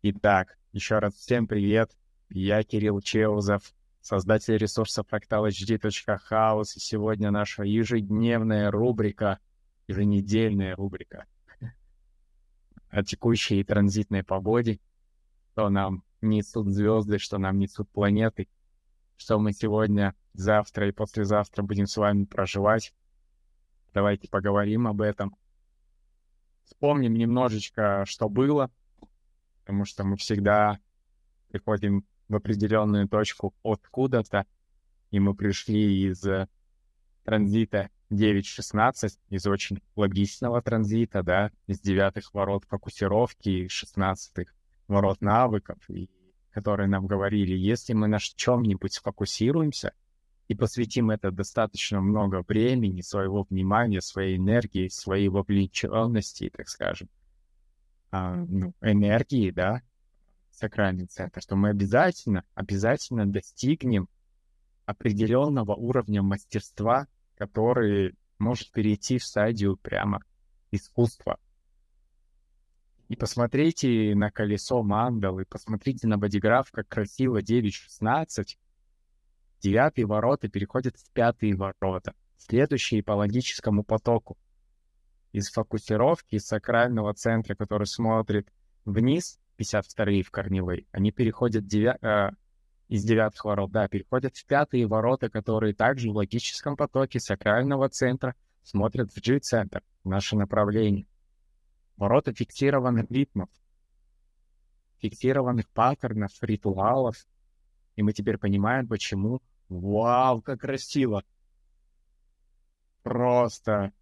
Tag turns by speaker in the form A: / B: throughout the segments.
A: Итак, еще раз всем привет. Я Кирилл Чеузов, создатель ресурса fractal.hd.house. И сегодня наша ежедневная рубрика, еженедельная рубрика о текущей транзитной погоде, что нам несут звезды, что нам несут планеты, что мы сегодня, завтра и послезавтра будем с вами проживать. Давайте поговорим об этом. Вспомним немножечко, что было, потому что мы всегда приходим в определенную точку откуда-то, и мы пришли из транзита 9.16, из очень логичного транзита, да, из девятых ворот фокусировки, шестнадцатых ворот навыков, и которые нам говорили, если мы на чем-нибудь сфокусируемся и посвятим это достаточно много времени, своего внимания, своей энергии, своей вовлеченности, так скажем, ну, энергии, да, сакральный центр, что мы обязательно, обязательно достигнем определенного уровня мастерства, который может перейти в стадию прямо искусства. И посмотрите на колесо мандалы, посмотрите на бодиграф, как красиво 9.16. Девятые ворота переходят в пятые ворота, следующие по логическому потоку. Из фокусировки, из сакрального центра, который смотрит вниз, 52-е в корневой, они переходят девя... э, из девятых ворот, да, переходят в пятые ворота, которые также в логическом потоке сакрального центра смотрят в G-центр, наше направление. Ворота фиксированных ритмов, фиксированных паттернов, ритуалов. И мы теперь понимаем, почему. Вау, как красиво! Просто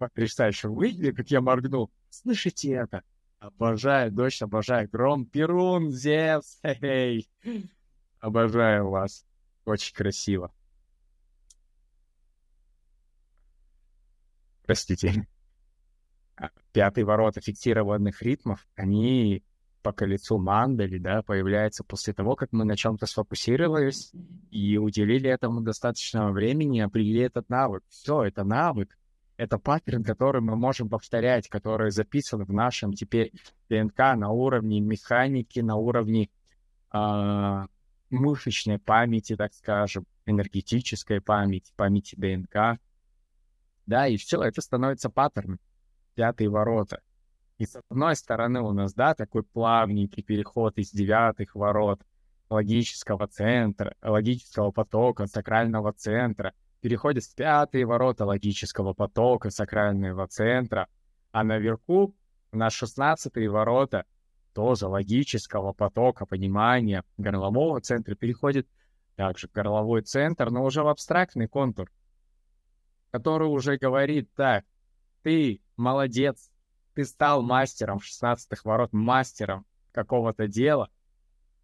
A: потрясающе. Вы как я моргнул? Слышите это? Обожаю дождь, обожаю гром. Перун, Зевс, эй! Обожаю вас. Очень красиво. Простите. А, пятые ворота фиксированных ритмов, они по колесу мандали, да, появляются после того, как мы на чем-то сфокусировались и уделили этому достаточно времени, определили этот навык. Все, это навык, это паттерн, который мы можем повторять, который записан в нашем теперь ДНК на уровне механики, на уровне э, мышечной памяти, так скажем, энергетической памяти, памяти ДНК. Да, и все, это становится паттерном пятые ворота. И с одной стороны у нас, да, такой плавненький переход из девятых ворот логического центра, логического потока, сакрального центра, переходит в пятые ворота логического потока, сакрального центра, а наверху на шестнадцатые ворота тоже логического потока, понимания горлового центра переходит также горловой центр, но уже в абстрактный контур, который уже говорит так, ты молодец, ты стал мастером 16 ворот, мастером какого-то дела,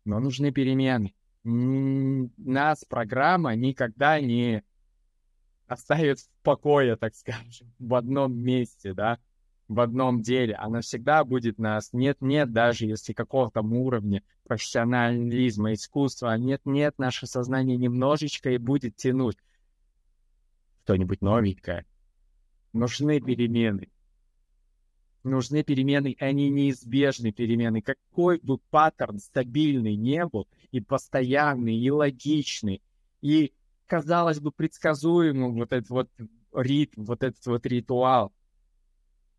A: но нужны перемены. Нас программа никогда не оставит в покое, так скажем, в одном месте, да, в одном деле. Она всегда будет нас нет-нет, даже если какого-то уровня профессионализма, искусства, нет-нет, наше сознание немножечко и будет тянуть что-нибудь новенькое. Нужны перемены нужны перемены, они неизбежны перемены. Какой бы паттерн стабильный не был, и постоянный, и логичный, и, казалось бы, предсказуемый вот этот вот ритм, вот этот вот ритуал,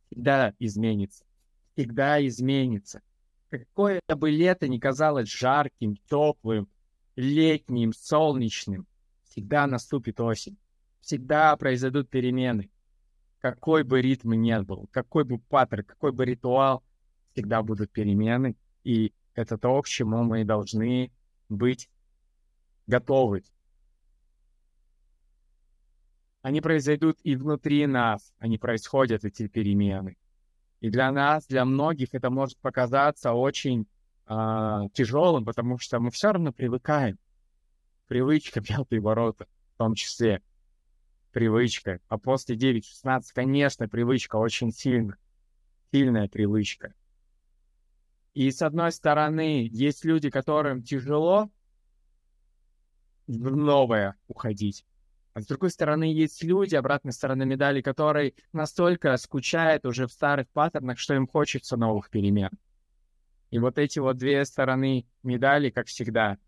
A: всегда изменится. Всегда изменится. Какое бы лето ни казалось жарким, теплым, летним, солнечным, всегда наступит осень. Всегда произойдут перемены какой бы ритм ни был, какой бы паттерн, какой бы ритуал, всегда будут перемены, и это то, к чему мы должны быть готовы. Они произойдут и внутри нас, они происходят, эти перемены. И для нас, для многих это может показаться очень э, тяжелым, потому что мы все равно привыкаем. Привычка, пятые ворота в том числе привычка. А после 9-16, конечно, привычка очень сильная. Сильная привычка. И с одной стороны, есть люди, которым тяжело в новое уходить. А с другой стороны, есть люди, обратной стороны медали, которые настолько скучают уже в старых паттернах, что им хочется новых перемен. И вот эти вот две стороны медали, как всегда.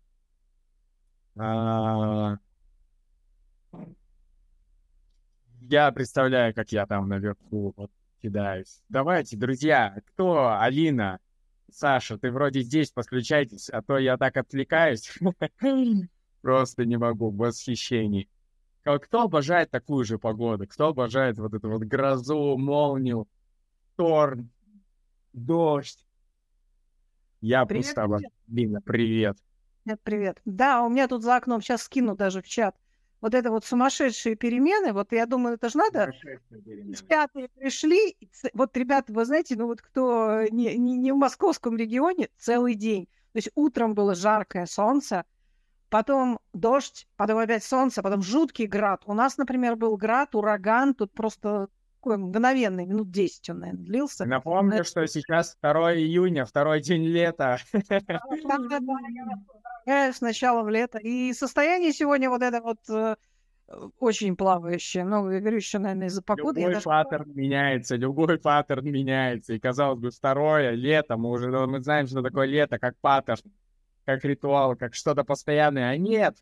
A: А, я представляю, как я там наверху вот кидаюсь. Давайте, друзья, кто? Алина, Саша, ты вроде здесь, подключайтесь, а то я так отвлекаюсь. Просто не могу, в восхищении. Кто обожает такую же погоду? Кто обожает вот эту вот грозу, молнию, торн, дождь? Я привет, просто обожаю. Лина, привет.
B: Нет, привет. Да, у меня тут за окном, сейчас скину даже в чат, вот это вот сумасшедшие перемены, вот я думаю, это же надо... Пятые пришли, вот, ребята, вы знаете, ну вот кто не, не, не в московском регионе, целый день. То есть утром было жаркое солнце, потом дождь, потом опять солнце, потом жуткий град. У нас, например, был град, ураган, тут просто такой мгновенный, минут 10 он, наверное, длился.
A: Напомню, Это... что сейчас 2 июня, второй день лета.
B: С начала в лето. И состояние сегодня вот это вот э, очень плавающее. Ну, я говорю, еще, наверное, из-за погоды.
A: Любой даже... паттерн меняется, любой паттерн меняется. И, казалось бы, второе лето, мы уже мы знаем, что такое лето, как паттерн как ритуал, как что-то постоянное. А нет,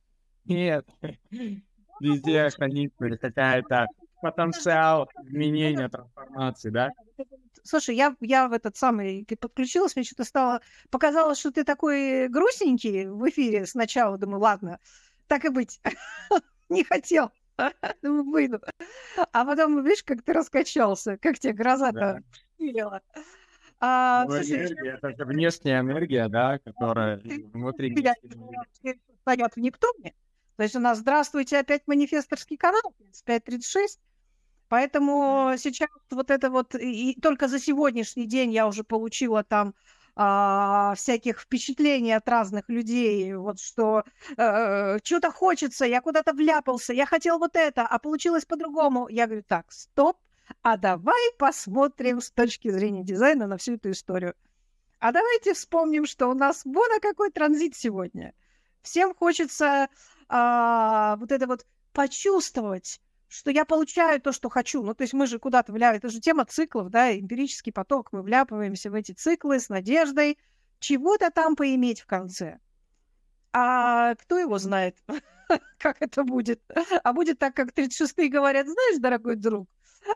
A: нет. Везде хранится какая-то потенциал изменения, трансформации, да?
B: Слушай, я, я в этот самый подключилась, мне что-то стало... Показалось, что ты такой грустненький в эфире сначала. Думаю, ладно, так и быть. Не хотел. Думаю, выйду. А потом, видишь, как ты раскачался, как тебе гроза-то да.
A: А, ну, энергия, это внешняя энергия, да, которая внутри...
B: Стоят в Нептуне. То есть у нас, здравствуйте, опять манифесторский канал, 3536. Поэтому сейчас вот это вот, и только за сегодняшний день я уже получила там а, всяких впечатлений от разных людей, вот что э, что-то хочется, я куда-то вляпался, я хотел вот это, а получилось по-другому. Я говорю, так, стоп, а давай посмотрим с точки зрения дизайна на всю эту историю. А давайте вспомним, что у нас вон а какой транзит сегодня. Всем хочется а, вот это вот почувствовать, что я получаю то, что хочу. Ну, то есть мы же куда-то вляпываем. Это же тема циклов, да, эмпирический поток. Мы вляпываемся в эти циклы с надеждой чего-то там поиметь в конце. А кто его знает, как это будет? А будет так, как 36-е говорят, знаешь, дорогой друг,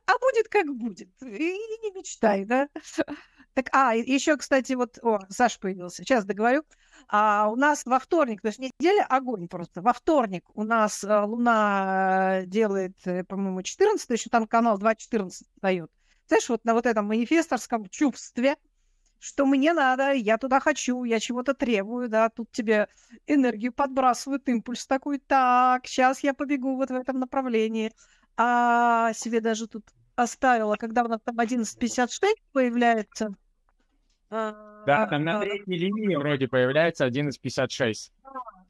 B: а будет как будет. И не мечтай, да? Так, а, еще, кстати, вот, о, Саша появился, сейчас договорю. А у нас во вторник, то есть неделя огонь просто. Во вторник у нас а, Луна делает, э, по-моему, 14, еще там канал 2.14 дает. Знаешь, вот на вот этом манифесторском чувстве, что мне надо, я туда хочу, я чего-то требую, да, тут тебе энергию подбрасывают, импульс такой, так, сейчас я побегу вот в этом направлении а себе даже тут оставила, когда у нас там 11.56 появляется.
A: А, да, там на третьей линии вроде появляется 11.56.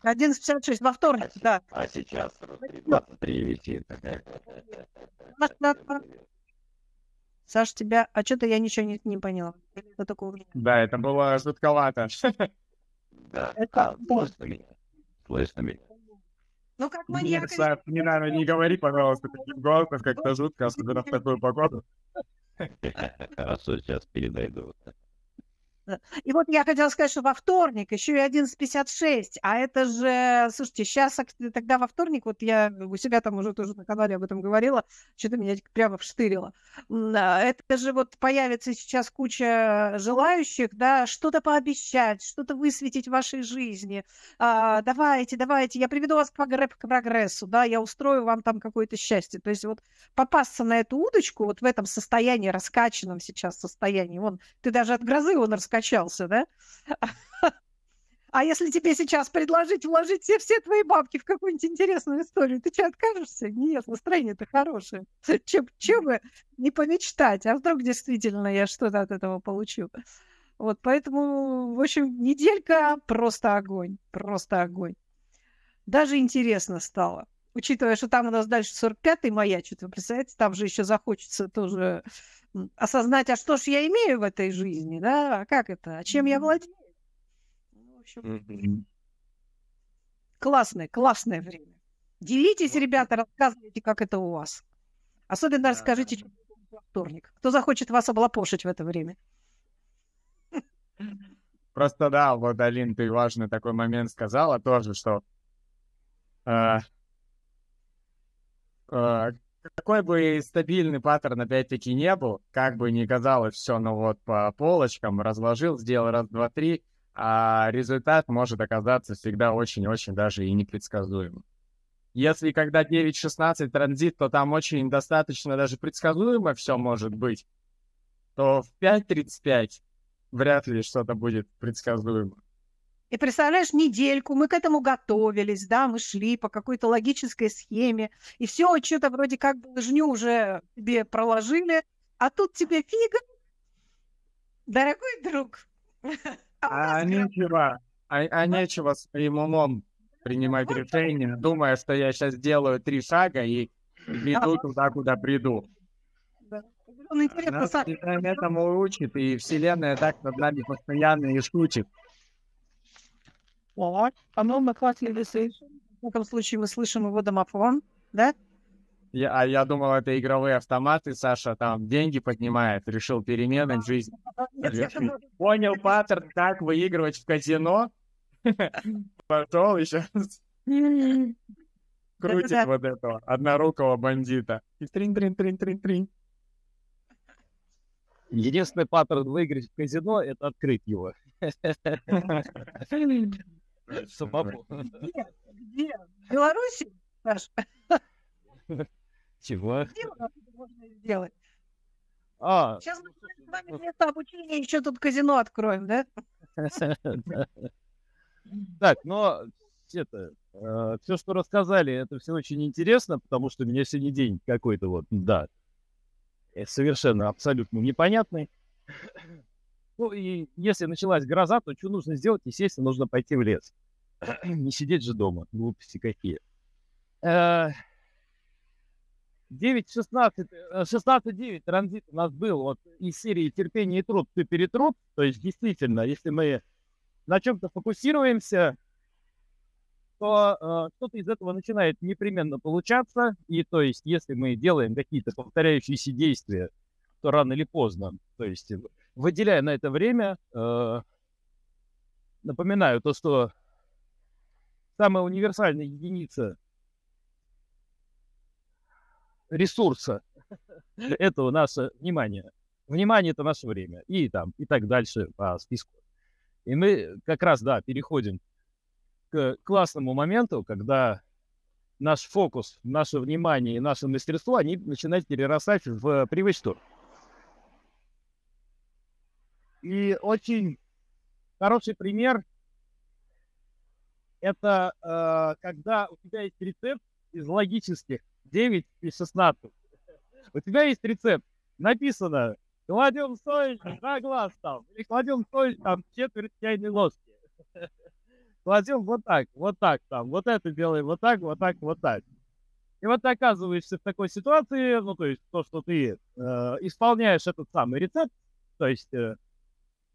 B: 11.56 во вторник, да.
C: А сейчас привести.
B: Саш, тебя... А что-то я ничего не, не поняла. Это
A: такого... Да, это было жутковато.
C: Да, это... а, слышно меня. Слышно меня.
B: Ну, как маньяк.
A: Не, не надо, не говори, пожалуйста, таким голосом, как-то жутко, особенно в такую погоду.
C: Хорошо, сейчас передойду.
B: И вот я хотела сказать, что во вторник еще и 11.56, а это же, слушайте, сейчас тогда во вторник, вот я у себя там уже тоже на канале об этом говорила, что-то меня прямо вштырило. А, это же вот появится сейчас куча желающих, да, что-то пообещать, что-то высветить в вашей жизни. А, давайте, давайте, я приведу вас к прогрессу, да, я устрою вам там какое-то счастье. То есть вот попасться на эту удочку вот в этом состоянии, раскачанном сейчас состоянии, вон, ты даже от грозы он раскачан, раскачался, да? А если тебе сейчас предложить вложить все, все твои бабки в какую-нибудь интересную историю, ты что, откажешься? Нет, настроение-то хорошее. Чем, чем бы не помечтать? А вдруг действительно я что-то от этого получу? Вот, поэтому, в общем, неделька просто огонь, просто огонь. Даже интересно стало. Учитывая, что там у нас дальше 45-й маячит, вы представляете, там же еще захочется тоже осознать, а что ж я имею в этой жизни, да, а как это, а чем я владею. Ну, в общем, классное, классное время. Делитесь, ребята, рассказывайте, как это у вас. Особенно расскажите, что во вторник. Кто захочет вас облапошить в это время?
A: Просто да, вот, Алин, ты важный такой момент сказала тоже, что э, какой бы стабильный паттерн опять-таки не был, как бы ни казалось все, ну вот по полочкам разложил, сделал раз, два, три, а результат может оказаться всегда очень-очень даже и непредсказуемым. Если когда 9.16 транзит, то там очень достаточно даже предсказуемо все может быть, то в 5.35 вряд ли что-то будет предсказуемо.
B: И представляешь, недельку мы к этому готовились, да, мы шли по какой-то логической схеме, и все что-то вроде как бы лыжню уже тебе проложили, а тут тебе фига, дорогой друг.
A: А, а нечего, а, а нечего своим умом принимать решения, думая, что я сейчас сделаю три шага и иду туда, куда приду.
B: Он интересно,
A: Нас
B: сам...
A: этому учит, и Вселенная так над нами постоянно и шутит.
B: Оно мы хватили В этом случае мы слышим его домофон, да?
A: Я, а я думал, это игровые автоматы, Саша там деньги поднимает, решил перемены в жизни. Понял паттерн, как выигрывать в казино. Пошел еще крутит вот этого однорукого бандита. И трин-трин-трин-трин-трин.
C: Единственный паттерн выиграть в казино — это открыть его.
B: Самому. Где? Где? В Беларуси?
C: Чего?
B: Где можно сделать?
C: А,
B: Сейчас мы с вами вместо обучения еще тут казино откроем, да?
C: Так, но это, э, все, что рассказали, это все очень интересно, потому что у меня сегодня день какой-то вот, да, э, совершенно абсолютно непонятный. Ну и если началась гроза, то что нужно сделать? Естественно, нужно пойти в лес. Не сидеть же дома. Глупости какие. 9-16, 16-9 транзит у нас был вот из серии терпение и труд, ты перетруд. То есть действительно, если мы на чем-то фокусируемся, то э, что-то из этого начинает непременно получаться. И то есть, если мы делаем какие-то повторяющиеся действия, то рано или поздно, то есть выделяя на это время, э, напоминаю то, что самая универсальная единица ресурса этого наше внимание. Внимание это наше время. И там, и так дальше по списку. И мы как раз, да, переходим к классному моменту, когда наш фокус, наше внимание и наше мастерство, они начинают перерастать в привычку. И очень хороший пример это э, когда у тебя есть рецепт из логических 9 и 16. У тебя есть рецепт, написано, кладем соль на глаз там, или кладем соль там четверть чайной ложки. Кладем вот так, вот так там, вот это делаем вот так, вот так, вот так. И вот ты оказываешься в такой ситуации, ну, то есть то, что ты э, исполняешь этот самый рецепт, то есть э,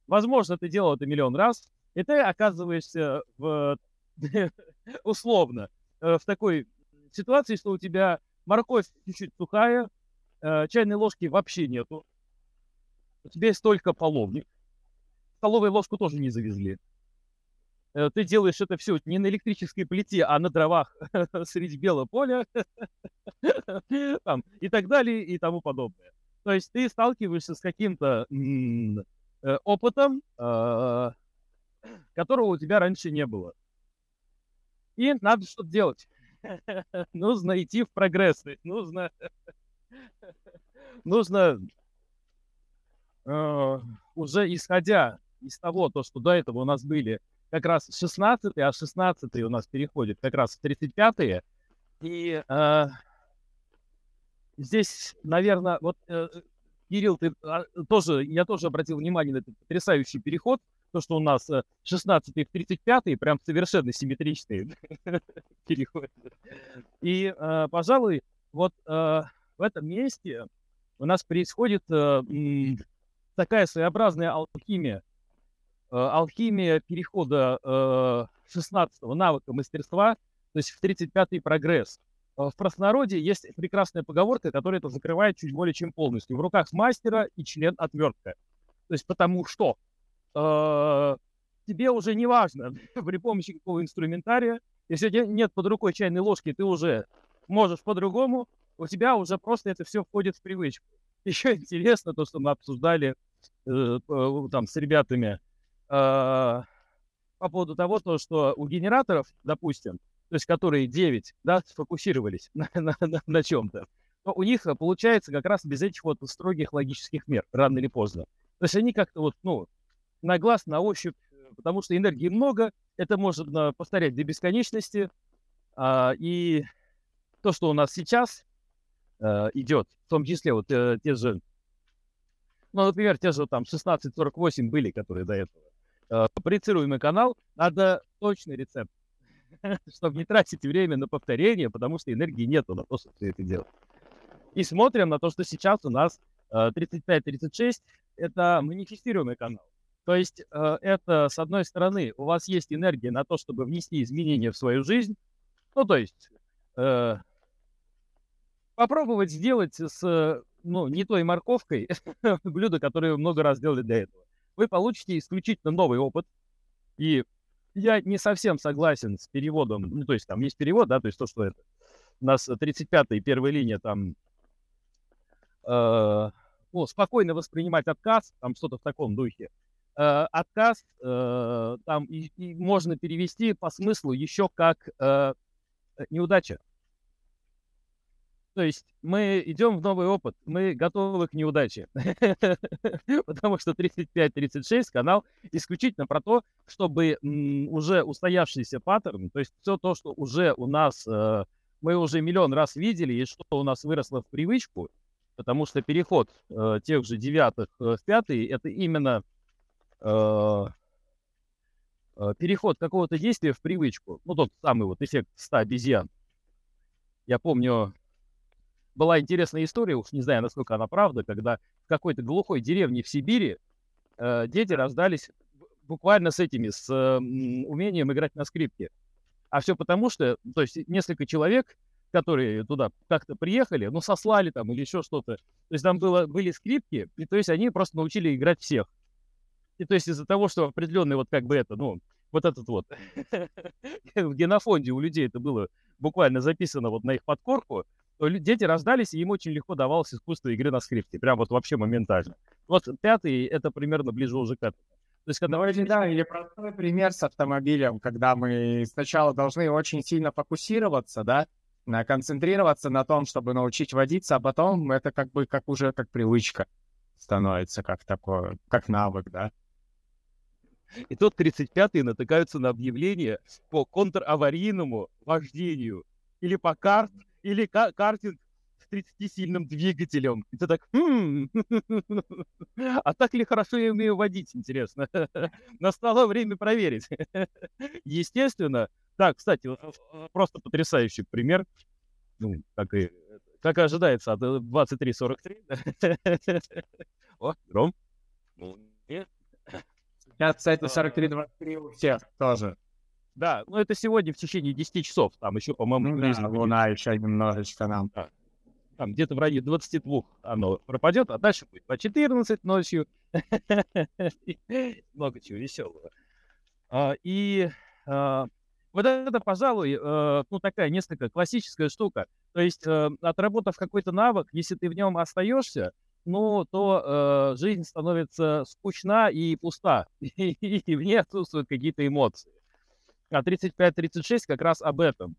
C: Возможно, ты делал это миллион раз, и ты оказываешься в, условно э, в такой ситуации, что у тебя морковь чуть-чуть сухая, э, чайной ложки вообще нету, у тебя есть только половник, столовую ложку тоже не завезли. Э, ты делаешь это все не на электрической плите, а на дровах среди белого поля там, и так далее и тому подобное. То есть ты сталкиваешься с каким-то Э, опытом, а, которого у тебя раньше не было. И надо что-то делать. нужно идти в прогресс. Нужно, нужно э, уже исходя из того, то, что до этого у нас были как раз 16 а 16 у нас переходит как раз в 35-е. И э, здесь, наверное, вот Кирилл, ты а, тоже, я тоже обратил внимание на этот потрясающий переход, то, что у нас 16 в 35 прям совершенно симметричные переходы. И, э, пожалуй, вот э, в этом месте у нас происходит э, такая своеобразная алхимия. Алхимия перехода 16 навыка мастерства, то есть в 35-й прогресс. В простонародье есть прекрасная поговорка, которая это закрывает чуть более чем полностью. В руках мастера и член отвертка. То есть потому что э, тебе уже не важно при помощи какого инструментария, если нет под рукой чайной ложки, ты уже можешь по-другому, у тебя уже просто это все входит в привычку. Еще интересно то, что мы обсуждали э, там с ребятами э, по поводу того, то, что у генераторов, допустим, то есть которые 9, да, сфокусировались на, на, на, на чем-то, то у них получается как раз без этих вот строгих логических мер, рано или поздно. То есть они как-то вот, ну, на глаз, на ощупь, потому что энергии много, это можно повторять до бесконечности, а, и то, что у нас сейчас э, идет, в том числе вот э, те же, ну, например, те же там 1648 были, которые до этого, э, проецируемый канал, надо точный рецепт, чтобы не тратить время на повторение, потому что энергии нету на то, чтобы все это делать. И смотрим на то, что сейчас у нас э, 35-36, это манифестируемый канал. То есть э, это, с одной стороны, у вас есть энергия на то, чтобы внести изменения в свою жизнь. Ну, то есть э, попробовать сделать с ну, не той морковкой блюдо, которое вы много раз делали для этого. Вы получите исключительно новый опыт. И я не совсем согласен с переводом. Ну, то есть там есть перевод, да, то есть то, что это. У нас 35-я первая линия там э, ну, спокойно воспринимать отказ, там что-то в таком духе. Э, отказ э, там и, и можно перевести по смыслу еще как э, неудача. То есть мы идем в новый опыт, мы готовы к неудаче. Потому что 35-36 канал исключительно про то, чтобы уже устоявшийся паттерн, то есть все то, что уже у нас, э, мы уже миллион раз видели, и что у нас выросло в привычку, потому что переход э, тех же девятых э, в пятый, это именно переход какого-то действия в привычку. Ну, тот самый вот эффект 100 обезьян. Я помню, была интересная история, уж не знаю, насколько она правда, когда в какой-то глухой деревне в Сибири э, дети рождались буквально с этими, с э, умением играть на скрипке. А все потому, что, то есть несколько человек, которые туда как-то приехали, ну, сослали там или еще что-то. То есть там было, были скрипки, и то есть они просто научили играть всех. И то есть из-за того, что определенный вот как бы это, ну, вот этот вот в генофонде у людей это было буквально записано вот на их подкорку, то дети рождались, и им очень легко давалось искусство игры на скрипке. Прям вот вообще моментально. Вот пятый, это примерно ближе уже к этому.
A: То есть, когда... Ну, или, да, или простой пример с автомобилем, когда мы сначала должны очень сильно фокусироваться, да, концентрироваться на том, чтобы научить водиться, а потом это как бы как уже как привычка становится, как такое, как навык, да.
C: И тут 35-е натыкаются на объявление по контраварийному вождению. Или по карт, или ка- картинг с 30-сильным двигателем. И ты так, хм, а так ли хорошо я умею водить, интересно? Настало время проверить. Естественно, так, кстати, просто потрясающий пример, ну, как и, как и ожидается от 23.43. О, Ром.
A: Ну, нет. Сейчас, кстати, 43-23 у всех тоже.
C: Да, ну это сегодня в течение 10 часов. Там еще, по-моему,
A: ну, да, луна еще немножечко нам. Да.
C: Там где-то в районе 22 оно пропадет, а дальше будет по 14 ночью. Много чего веселого. А, и а, вот это, пожалуй, э, ну такая несколько классическая штука. То есть, э, отработав какой-то навык, если ты в нем остаешься, ну, то э, жизнь становится скучна и пуста, и, в ней отсутствуют какие-то эмоции. А 35-36 как раз об этом.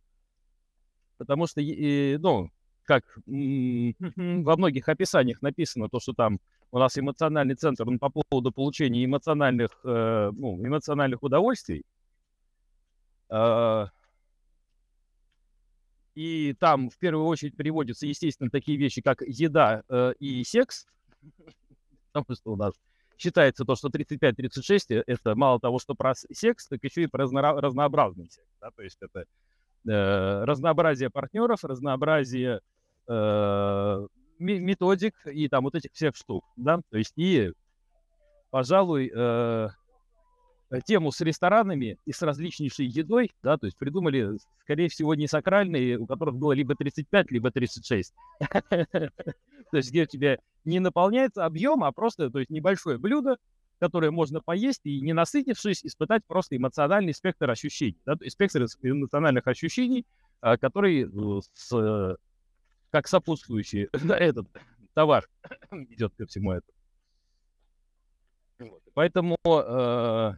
C: Потому что, ну, как во многих описаниях написано, то, что там у нас эмоциональный центр он по поводу получения эмоциональных, э, ну, эмоциональных удовольствий. Э, и там в первую очередь приводятся, естественно, такие вещи, как еда э, и секс. Потому что у нас считается то, что 35-36 это мало того, что про секс, так еще и про разно- разнообразный секс. Да? То есть это э, разнообразие партнеров, разнообразие э, методик и там вот этих всех штук. Да? То есть и, пожалуй, э, Э, тему с ресторанами и с различнейшей едой, да, то есть придумали, скорее всего, не сакральные, у которых было либо 35, либо 36. То есть где у тебя не наполняется объем, а просто, то есть небольшое блюдо, которые можно поесть и, не насытившись, испытать просто эмоциональный спектр ощущений. Да? Спектр эмоциональных ощущений, а, который э, с, как сопутствующий этот товар идет ко всему этому. Поэтому э,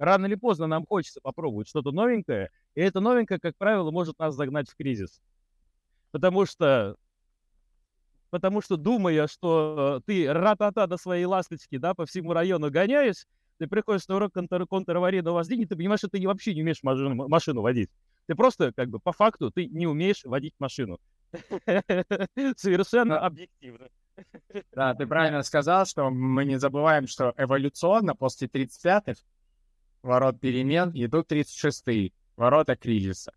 C: рано или поздно нам хочется попробовать что-то новенькое, и это новенькое, как правило, может нас загнать в кризис. Потому что потому что думая, что ты ра-та-та до своей ласточки, да, по всему району гоняешь, ты приходишь на урок контр контраварийного вождения, ты понимаешь, что ты вообще не умеешь машину, машину водить. Ты просто, как бы, по факту, ты не умеешь водить машину. Совершенно объективно.
A: Да, ты правильно сказал, что мы не забываем, что эволюционно после 35-х ворот перемен идут 36-е, ворота кризиса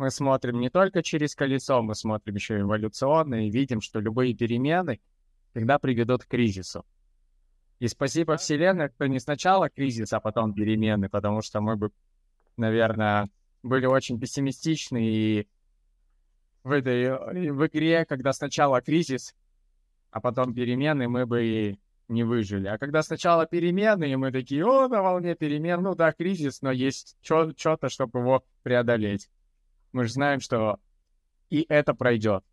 A: мы смотрим не только через колесо, мы смотрим еще эволюционно и видим, что любые перемены всегда приведут к кризису. И спасибо Вселенной, что не сначала кризис, а потом перемены, потому что мы бы, наверное, были очень пессимистичны и в этой в игре, когда сначала кризис, а потом перемены, мы бы не выжили. А когда сначала перемены, и мы такие, о, на волне перемен, ну да, кризис, но есть что-то, чтобы его преодолеть мы же знаем, что и это пройдет.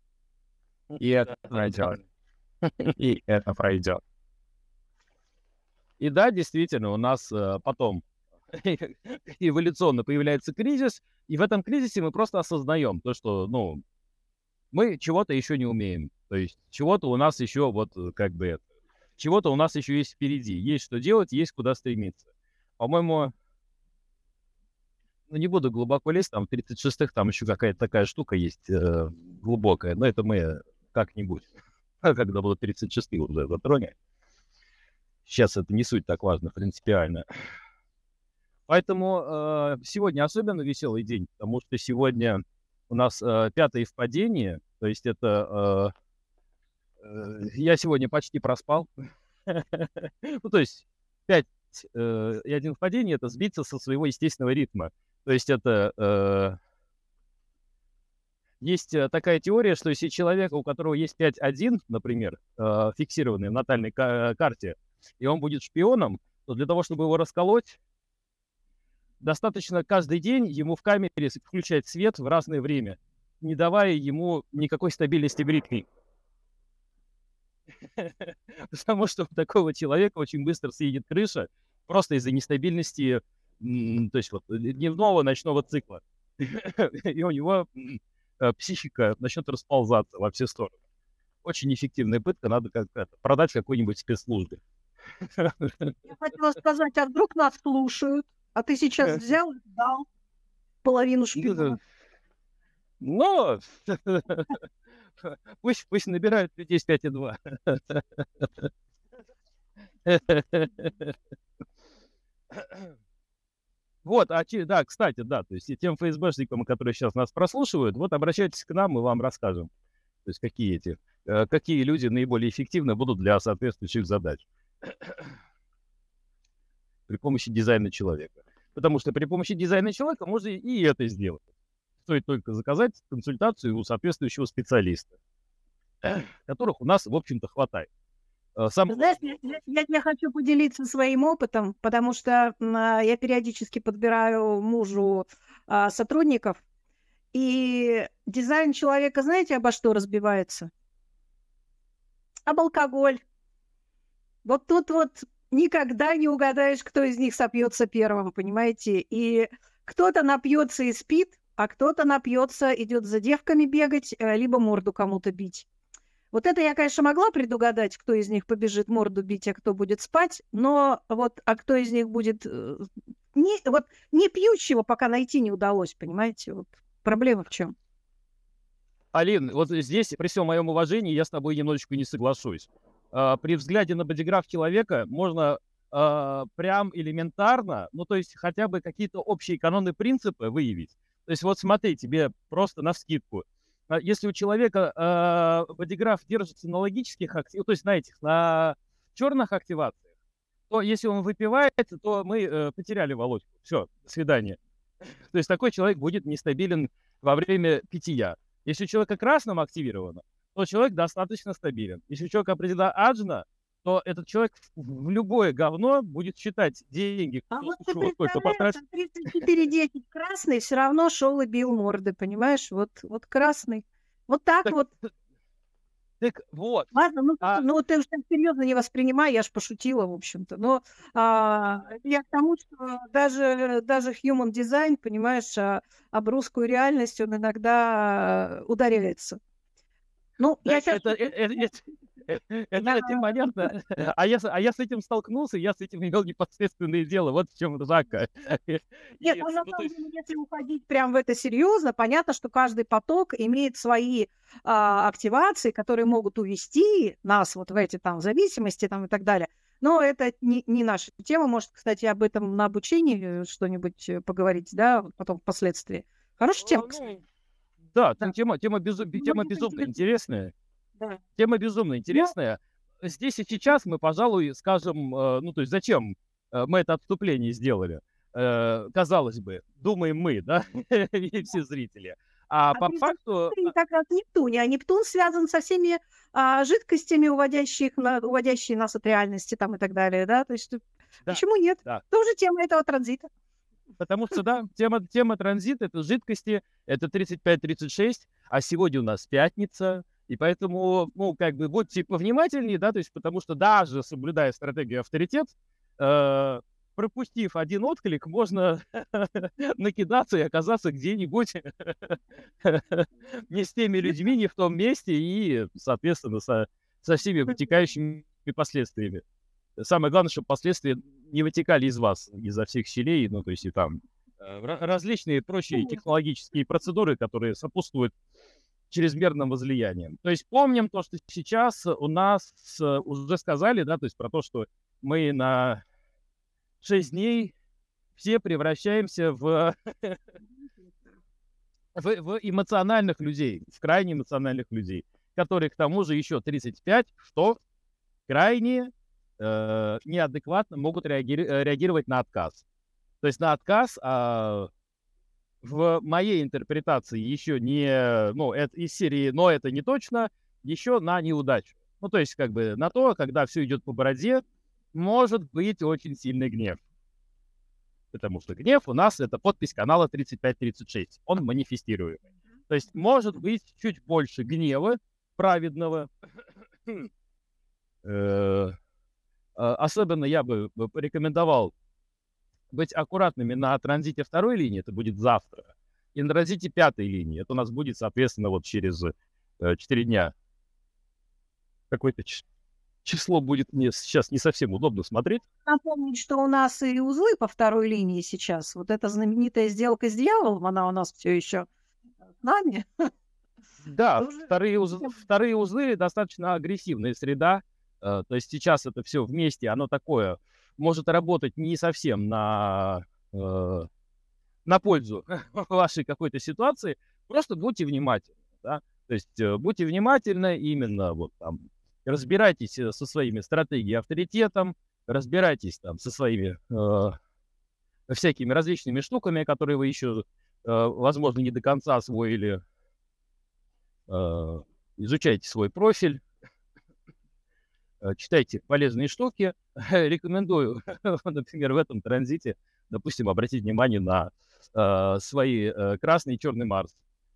A: И это пройдет. И это пройдет.
C: И да, действительно, у нас э, потом эволюционно появляется кризис, и в этом кризисе мы просто осознаем то, что, ну, мы чего-то еще не умеем. То есть чего-то у нас еще вот э, как бы это, чего-то у нас еще есть впереди. Есть что делать, есть куда стремиться. По-моему, ну, не буду глубоко лезть, там в 36-х там еще какая-то такая штука есть э, глубокая, но это мы как-нибудь, когда будут 36-е уже затронем. Сейчас это не суть так важно, принципиально. Поэтому э, сегодня особенно веселый день, потому что сегодня у нас э, пятое впадение, то есть это... Э, я сегодня почти проспал. ну, то есть пять э, и один впадение — это сбиться со своего естественного ритма. То есть это... Э, есть э, такая теория, что если человек, у которого есть 5.1, например, э, фиксированный в натальной карте, и он будет шпионом, то для того, чтобы его расколоть, достаточно каждый день ему в камере включать свет в разное время, не давая ему никакой стабильности в ритме. Потому что у такого человека очень быстро съедет крыша, просто из-за нестабильности то есть вот э, дневного ночного цикла. И у него э, психика начнет расползаться во все стороны. Очень эффективная пытка, надо как-то продать какой-нибудь спецслужбе.
B: Я хотела сказать, а вдруг нас слушают, а ты сейчас взял и дал половину шпиона.
C: Ну, пусть, пусть набирают людей с 5,2. Вот, а да, кстати, да, то есть тем ФСБшникам, которые сейчас нас прослушивают, вот обращайтесь к нам, мы вам расскажем, то есть какие эти, э, какие люди наиболее эффективны будут для соответствующих задач при помощи дизайна человека. Потому что при помощи дизайна человека можно и это сделать. Стоит только заказать консультацию у соответствующего специалиста, которых у нас, в общем-то, хватает.
B: Э, сам... Знаешь, я, я, я хочу поделиться своим опытом, потому что а, я периодически подбираю мужу а, сотрудников, и дизайн человека, знаете, обо что разбивается? Об алкоголь. Вот тут вот никогда не угадаешь, кто из них сопьется первым, понимаете? И кто-то напьется и спит, а кто-то напьется, идет за девками бегать, э, либо морду кому-то бить. Вот это я, конечно, могла предугадать, кто из них побежит морду бить, а кто будет спать, но вот, а кто из них будет... Э, не, вот не пьющего пока найти не удалось, понимаете? Вот проблема в чем?
C: Алин, вот здесь, при всем моем уважении, я с тобой немножечко не соглашусь. А, при взгляде на бодиграф человека можно а, прям элементарно, ну, то есть хотя бы какие-то общие каноны принципы выявить. То есть вот смотри, тебе просто на скидку – а если у человека э, бодиграф держится на логических активациях, то есть на этих, на черных активациях, то если он выпивает, то мы э, потеряли Володьку. Все, до свидания. То есть такой человек будет нестабилен во время питья. Если у человека красным активировано, то человек достаточно стабилен. Если у человека определена аджна, то этот человек в любое говно будет считать деньги,
B: А вот ты представляешь,
C: потратил.
B: а 34-10 красный все равно шел и бил морды, понимаешь? Вот, вот красный. Вот так
C: Так,
B: вот.
C: так вот,
B: Ладно, ну,
C: а
B: ну ты так серьезно не воспринимай, я ж пошутила, в общем-то. Но а, я к тому, что даже, даже human design, понимаешь, а, об русскую реальность он иногда ударяется. Ну,
C: Да,
B: я сейчас
C: это, э- это, это, это понятно. А я, с- а я с этим столкнулся, я с этим имел непосредственное дело. Вот в чем ржака.
B: Нет, ну, на
C: ну,
B: самом деле, если уходить прям в это серьезно, понятно, что каждый поток имеет свои а, активации, которые могут увести нас вот в эти там зависимости там и так далее. Но это не, не наша тема. Может, кстати, об этом на обучении что-нибудь э, поговорить, да, потом впоследствии. Хорошая тема, кстати.
C: ну, да,
B: Да.
C: там тема, тема, безу- тема безумно интересная.
B: Да.
C: Тема безумно
B: Ну,
C: интересная. Здесь и сейчас мы, пожалуй, скажем, э, ну, то есть зачем э, мы это отступление сделали? Э, Казалось бы, думаем мы, да, и все зрители. А
B: а
C: по факту,
B: как раз Нептуне, а Нептун связан со всеми а, жидкостями, уводящих на, уводящие нас от реальности там и так далее, да, то есть
C: Да,
B: почему нет?
C: да.
B: Тоже тема этого транзита.
C: Потому что, да, тема, тема транзита, это жидкости, это 35-36, а сегодня у нас пятница, и поэтому, ну, как бы, будьте повнимательнее, да, то есть, потому что даже соблюдая стратегию авторитет, э, пропустив один отклик, можно накидаться и оказаться где-нибудь не с теми людьми, не в том месте, и, соответственно, со, со всеми вытекающими последствиями. Самое главное, чтобы последствия не вытекали из вас, изо всех щелей, ну, то есть и там э, ра- различные прочие технологические процедуры, которые сопутствуют чрезмерным возлиянием. То есть помним то, что сейчас у нас э, уже сказали, да, то есть про то, что мы на 6 дней все превращаемся в, в, в эмоциональных людей, в крайне эмоциональных людей, которые к тому же еще 35, что крайне э, неадекватно могут реагири- э, реагировать на отказ. То есть на отказ а, в моей интерпретации еще не, ну, это из серии, но это не точно, еще на неудачу. Ну, то есть как бы на то, когда все идет по бороде, может быть очень сильный гнев. Потому что гнев у нас это подпись канала 3536. Он манифестируемый. То есть может быть чуть больше гнева праведного. Э, а, Особенно я бы бы порекомендовал быть аккуратными на транзите второй линии, это будет завтра, и на транзите пятой линии, это у нас будет, соответственно, вот через э, 4 дня. Какое-то число будет мне сейчас не совсем удобно смотреть.
B: Напомнить, что у нас и узлы по второй линии сейчас. Вот эта знаменитая сделка с дьяволом, она у нас все еще с нами.
C: Да, вторые, уз- вторые узлы достаточно агрессивная среда. э, То есть сейчас это все вместе, оно такое, может работать не совсем на, э, на пользу вашей какой-то ситуации. Просто будьте внимательны. Да? То есть э, будьте внимательны именно вот там, разбирайтесь э, со своими стратегией и авторитетом, разбирайтесь там со своими э, всякими различными штуками, которые вы еще, э, возможно, не до конца освоили. Э, изучайте свой профиль, читайте полезные штуки. Рекомендую, например, в этом транзите, допустим, обратить внимание на э, свои э, красный и черный Марс.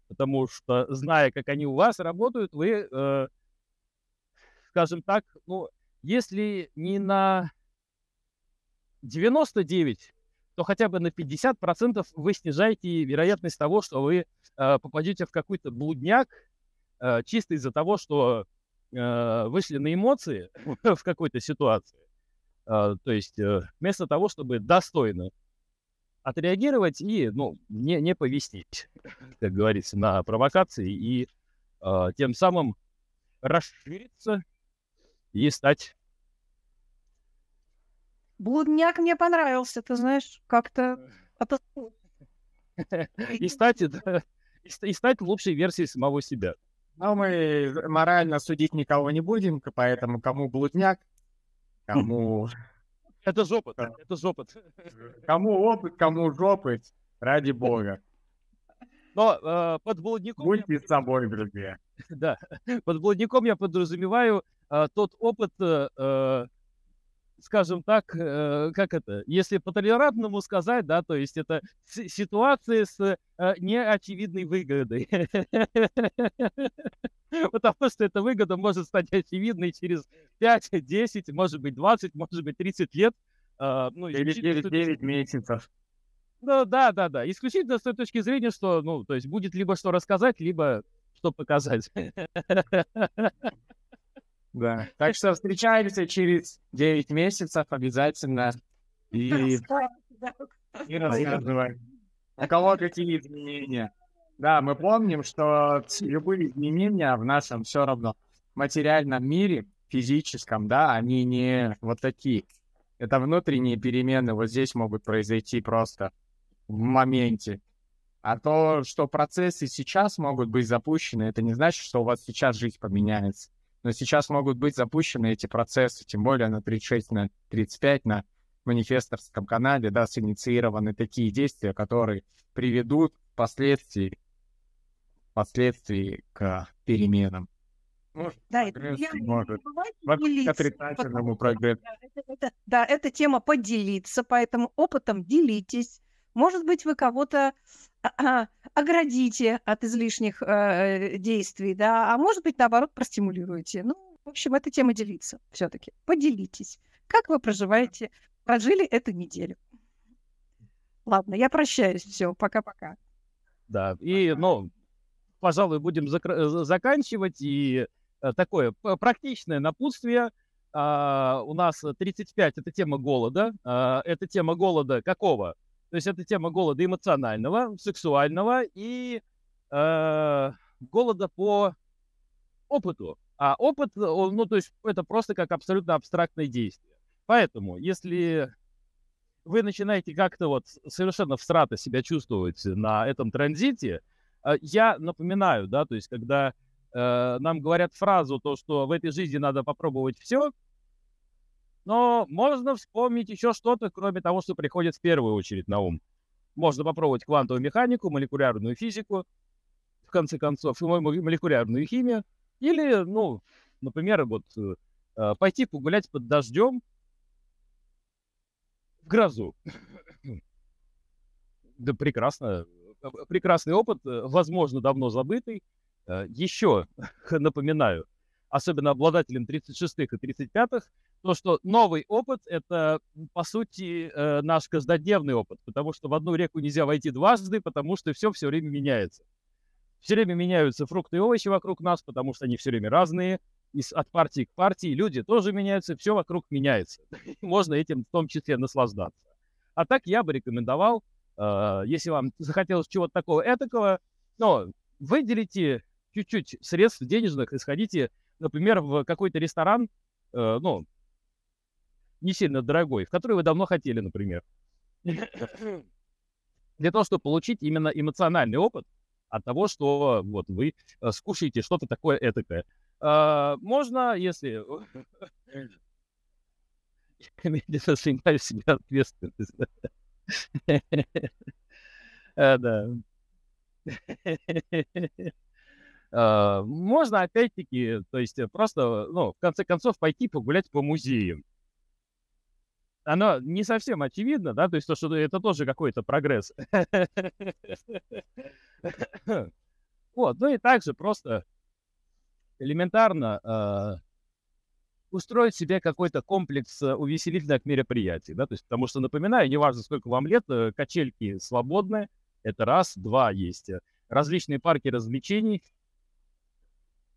C: Потому что, зная, как они у вас работают, вы, э, скажем так, ну, если не на 99, то хотя бы на 50% вы снижаете вероятность того, что вы э, попадете в какой-то блудняк э, чисто из-за того, что э, вышли на эмоции в какой-то ситуации. Э, то есть э, вместо того, чтобы достойно отреагировать и ну, не, не повестить, как говорится, на провокации и э, тем самым расшириться и стать
B: Блудняк мне понравился, ты знаешь, как-то
C: и стать, и стать лучшей версией самого себя.
A: Но мы морально судить никого не будем, поэтому кому блудняк, кому,
C: Это
A: Да.
C: это же опыт.
A: кому опыт, кому жопы, ради бога.
C: Но э, под блудником, я
A: Будьте с собой, друзья.
C: Да. Под блудником я подразумеваю э, тот опыт, э, э, скажем так, э, как это, если по-толерантному сказать, да, то есть это ситуации с э, неочевидной выгодой. Потому что эта выгода может стать очевидной через 5, 10, может быть 20, может быть 30 лет.
A: Э, ну, Или 9, 9 месяцев.
C: Ну, да, да, да. Исключительно с той точки зрения, что, ну, то есть будет либо что рассказать, либо что показать.
A: Да. Так что встречаемся через 9 месяцев обязательно. И, и рассказываем. У кого какие изменения. Да, мы помним, что любые изменения в нашем все равно материальном мире, физическом, да, они не вот такие. Это внутренние перемены вот здесь могут произойти просто в моменте. А то, что процессы сейчас могут быть запущены, это не значит, что у вас сейчас жизнь поменяется. Но сейчас могут быть запущены эти процессы, тем более на 36, на 35, на манифесторском канале, да, синициированы такие действия, которые приведут впоследствии, впоследствии к переменам.
B: Может, да, прогресс, я может, к отрицательному прогрессу. Да, это, это, да, это тема поделиться, поэтому опытом делитесь. Может быть, вы кого-то а, оградите от излишних э, действий, да, а может быть, наоборот, простимулируете. Ну, в общем, это тема делиться все-таки. Поделитесь. Как вы проживаете, прожили эту неделю? Ладно, я прощаюсь. Все, пока-пока.
C: Да, и, ну, пожалуй, будем зак- заканчивать. И э, такое практичное напутствие. Uh, у нас 35 это тема голода. Uh, это тема голода какого? То есть это тема голода эмоционального, сексуального и э, голода по опыту. А опыт, ну, то есть это просто как абсолютно абстрактное действие. Поэтому, если вы начинаете как-то вот совершенно всрато себя чувствовать на этом транзите, э, я напоминаю, да, то есть когда э, нам говорят фразу, то, что в этой жизни надо попробовать все, но можно вспомнить еще что-то, кроме того, что приходит в первую очередь на ум. Можно попробовать квантовую механику, молекулярную физику, в конце концов, молекулярную химию. Или, ну, например, вот э, пойти погулять под дождем в грозу. Да прекрасно. Прекрасный опыт, э, возможно, давно забытый. Э, еще напоминаю, особенно обладателям 36-х и 35-х, то, что новый опыт — это, по сути, э, наш каждодневный опыт, потому что в одну реку нельзя войти дважды, потому что все все время меняется. Все время меняются фрукты и овощи вокруг нас, потому что они все время разные, и от партии к партии люди тоже меняются, все вокруг меняется. Можно этим в том числе наслаждаться. А так я бы рекомендовал, э, если вам захотелось чего-то такого этакого, но выделите чуть-чуть средств денежных и сходите, например, в какой-то ресторан, э, ну, не сильно дорогой, в который вы давно хотели, например. Для того, чтобы получить именно эмоциональный опыт от того, что вот вы э, скушаете что-то такое этакое. А, можно, если... Я себе ответственность. А, да. А, можно, опять-таки, то есть просто, ну, в конце концов, пойти погулять по музеям оно не совсем очевидно, да, то есть то, что это тоже какой-то прогресс. Вот, ну и также просто элементарно э, устроить себе какой-то комплекс э, увеселительных мероприятий, да, то есть потому что, напоминаю, неважно, сколько вам лет, э, качельки свободны, это раз, два есть. Различные парки развлечений,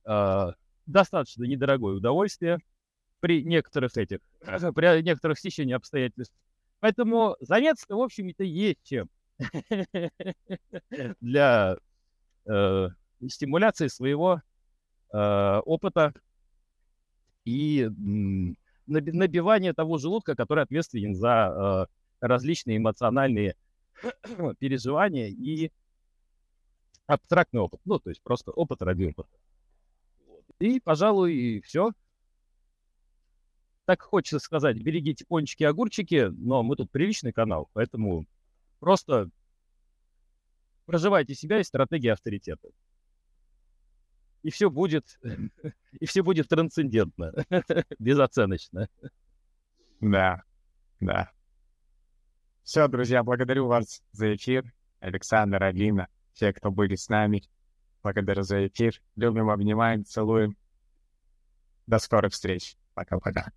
C: э, достаточно недорогое удовольствие, при некоторых этих, при некоторых стечениях обстоятельств. Поэтому заняться, в общем-то, есть чем для э, стимуляции своего э, опыта и набивания того желудка, который ответственен за различные эмоциональные переживания и абстрактный опыт. Ну, то есть просто опыт ради опыта. И, пожалуй, все. Так хочется сказать, берегите кончики и огурчики, но мы тут приличный канал, поэтому просто проживайте себя и стратегии авторитета. И все будет, и все будет трансцендентно, безоценочно.
A: Да, да. Все, друзья, благодарю вас за эфир. Александр, Алина, все, кто были с нами. Благодарю за эфир. Любим, обнимаем, целуем. До скорых встреч. Пока-пока.